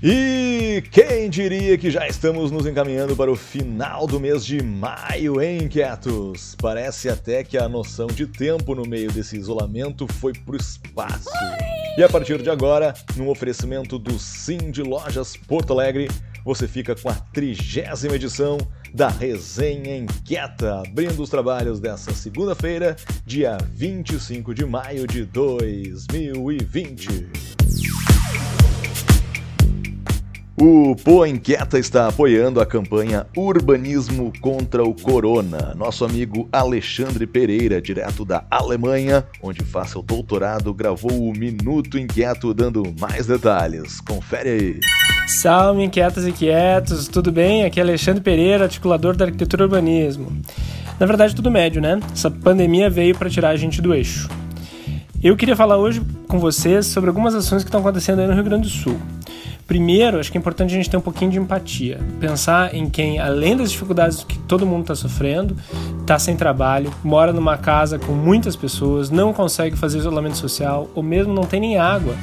E quem diria que já estamos nos encaminhando para o final do mês de maio, hein, inquietos? Parece até que a noção de tempo no meio desse isolamento foi pro espaço. E a partir de agora, num oferecimento do Sim de Lojas Porto Alegre, você fica com a trigésima edição da Resenha Inquieta, abrindo os trabalhos dessa segunda-feira, dia 25 de maio de 2020. O Poa Inquieta está apoiando a campanha Urbanismo contra o Corona. Nosso amigo Alexandre Pereira, direto da Alemanha, onde faz seu doutorado, gravou o Minuto Inquieto dando mais detalhes. Confere aí. Salve, inquietas e quietos, tudo bem? Aqui é Alexandre Pereira, articulador da arquitetura e urbanismo. Na verdade, tudo médio, né? Essa pandemia veio para tirar a gente do eixo. Eu queria falar hoje com vocês sobre algumas ações que estão acontecendo aí no Rio Grande do Sul. Primeiro, acho que é importante a gente ter um pouquinho de empatia. Pensar em quem, além das dificuldades que todo mundo está sofrendo, está sem trabalho, mora numa casa com muitas pessoas, não consegue fazer isolamento social ou mesmo não tem nem água.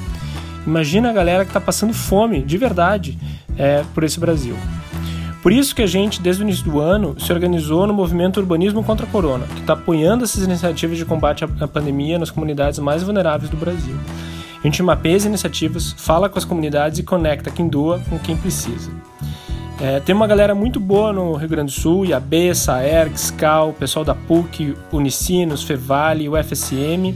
Imagina a galera que está passando fome, de verdade, é, por esse Brasil. Por isso que a gente, desde o início do ano, se organizou no movimento Urbanismo contra a Corona, que está apoiando essas iniciativas de combate à pandemia nas comunidades mais vulneráveis do Brasil. A gente mapeia as iniciativas, fala com as comunidades e conecta quem doa com quem precisa. É, tem uma galera muito boa no Rio Grande do Sul, IAB, SAERG, SCAL, pessoal da PUC, Unicinos, Fevale, UFSM,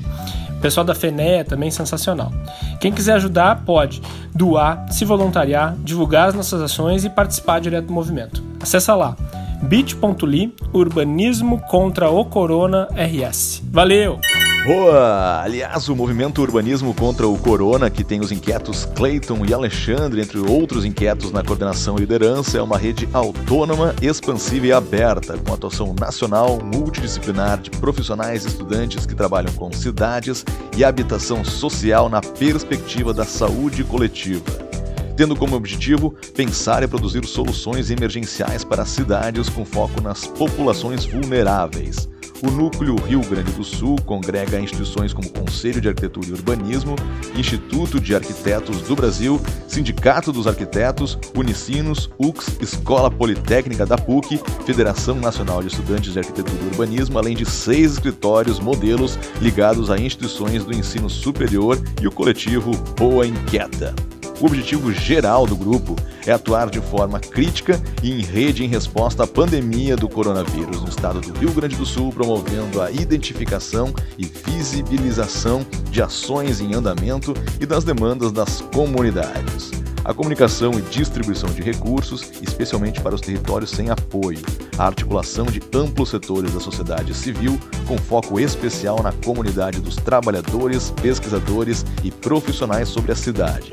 pessoal da FENEA também sensacional. Quem quiser ajudar, pode doar, se voluntariar, divulgar as nossas ações e participar direto do movimento. Acesse lá bit.ly Urbanismo contra o Corona RS. Valeu! Boa! Aliás, o movimento Urbanismo contra o Corona, que tem os inquietos Clayton e Alexandre, entre outros inquietos na coordenação e liderança, é uma rede autônoma, expansiva e aberta, com atuação nacional, multidisciplinar de profissionais e estudantes que trabalham com cidades e habitação social na perspectiva da saúde coletiva tendo como objetivo pensar e produzir soluções emergenciais para cidades com foco nas populações vulneráveis. O Núcleo Rio Grande do Sul congrega instituições como Conselho de Arquitetura e Urbanismo, Instituto de Arquitetos do Brasil, Sindicato dos Arquitetos, Unicinos, UX, Escola Politécnica da PUC, Federação Nacional de Estudantes de Arquitetura e Urbanismo, além de seis escritórios modelos ligados a instituições do ensino superior e o coletivo Boa Inquieta. O objetivo geral do grupo é atuar de forma crítica e em rede em resposta à pandemia do coronavírus no estado do Rio Grande do Sul, promovendo a identificação e visibilização de ações em andamento e das demandas das comunidades. A comunicação e distribuição de recursos, especialmente para os territórios sem apoio, a articulação de amplos setores da sociedade civil, com foco especial na comunidade dos trabalhadores, pesquisadores e profissionais sobre a cidade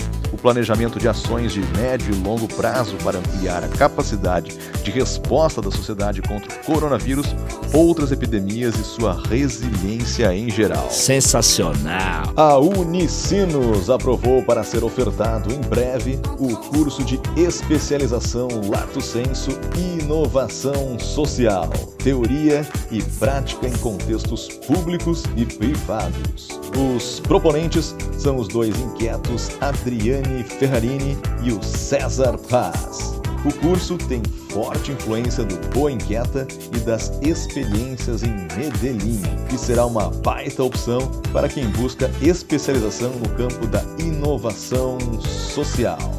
planejamento de ações de médio e longo prazo para ampliar a capacidade de resposta da sociedade contra o coronavírus, outras epidemias e sua resiliência em geral. Sensacional! A Unicinos aprovou para ser ofertado em breve o curso de especialização Lato Senso e Inovação Social, Teoria e Prática em Contextos Públicos e Privados. Os proponentes são os dois inquietos Adriane Ferrarini e o César Paz. O curso tem forte influência do Boa Inquieta e das experiências em Medellín, e será uma baita opção para quem busca especialização no campo da inovação social.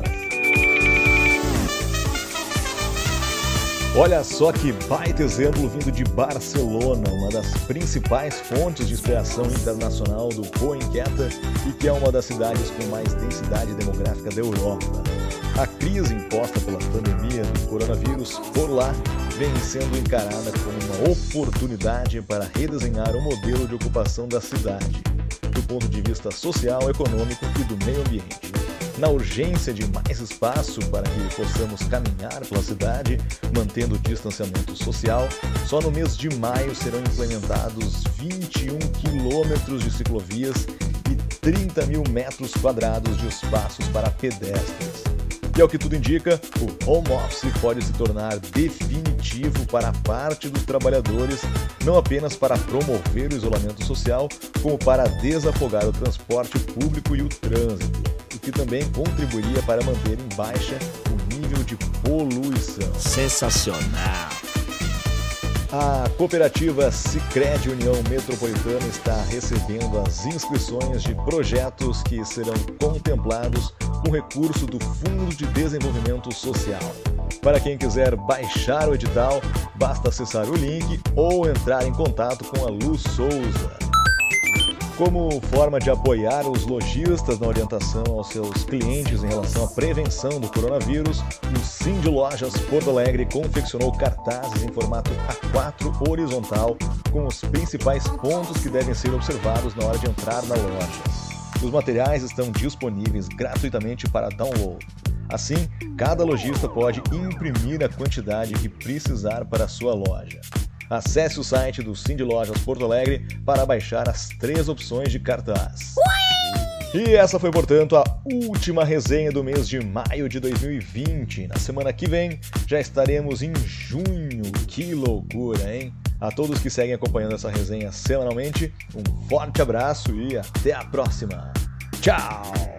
Olha só que baita exemplo vindo de Barcelona, uma das principais fontes de inspiração internacional do Boa Inquieta e que é uma das cidades com mais densidade demográfica da Europa. A crise imposta pela pandemia do coronavírus por lá vem sendo encarada como uma oportunidade para redesenhar o modelo de ocupação da cidade, do ponto de vista social, econômico e do meio ambiente na urgência de mais espaço para que possamos caminhar pela cidade, mantendo o distanciamento social, só no mês de maio serão implementados 21 quilômetros de ciclovias e 30 mil metros quadrados de espaços para pedestres. E ao que tudo indica, o home office pode se tornar definitivo para parte dos trabalhadores, não apenas para promover o isolamento social, como para desafogar o transporte público e o trânsito que também contribuiria para manter em baixa o nível de poluição. Sensacional! A cooperativa Sicredi União Metropolitana está recebendo as inscrições de projetos que serão contemplados com recurso do Fundo de Desenvolvimento Social. Para quem quiser baixar o edital, basta acessar o link ou entrar em contato com a Luz Souza. Como forma de apoiar os lojistas na orientação aos seus clientes em relação à prevenção do coronavírus, o Sim de Lojas Porto Alegre confeccionou cartazes em formato A4 horizontal com os principais pontos que devem ser observados na hora de entrar na loja. Os materiais estão disponíveis gratuitamente para download. Assim, cada lojista pode imprimir a quantidade que precisar para a sua loja. Acesse o site do Cindy Lojas Porto Alegre para baixar as três opções de cartaz. E essa foi, portanto, a última resenha do mês de maio de 2020. Na semana que vem já estaremos em junho. Que loucura, hein? A todos que seguem acompanhando essa resenha semanalmente, um forte abraço e até a próxima. Tchau!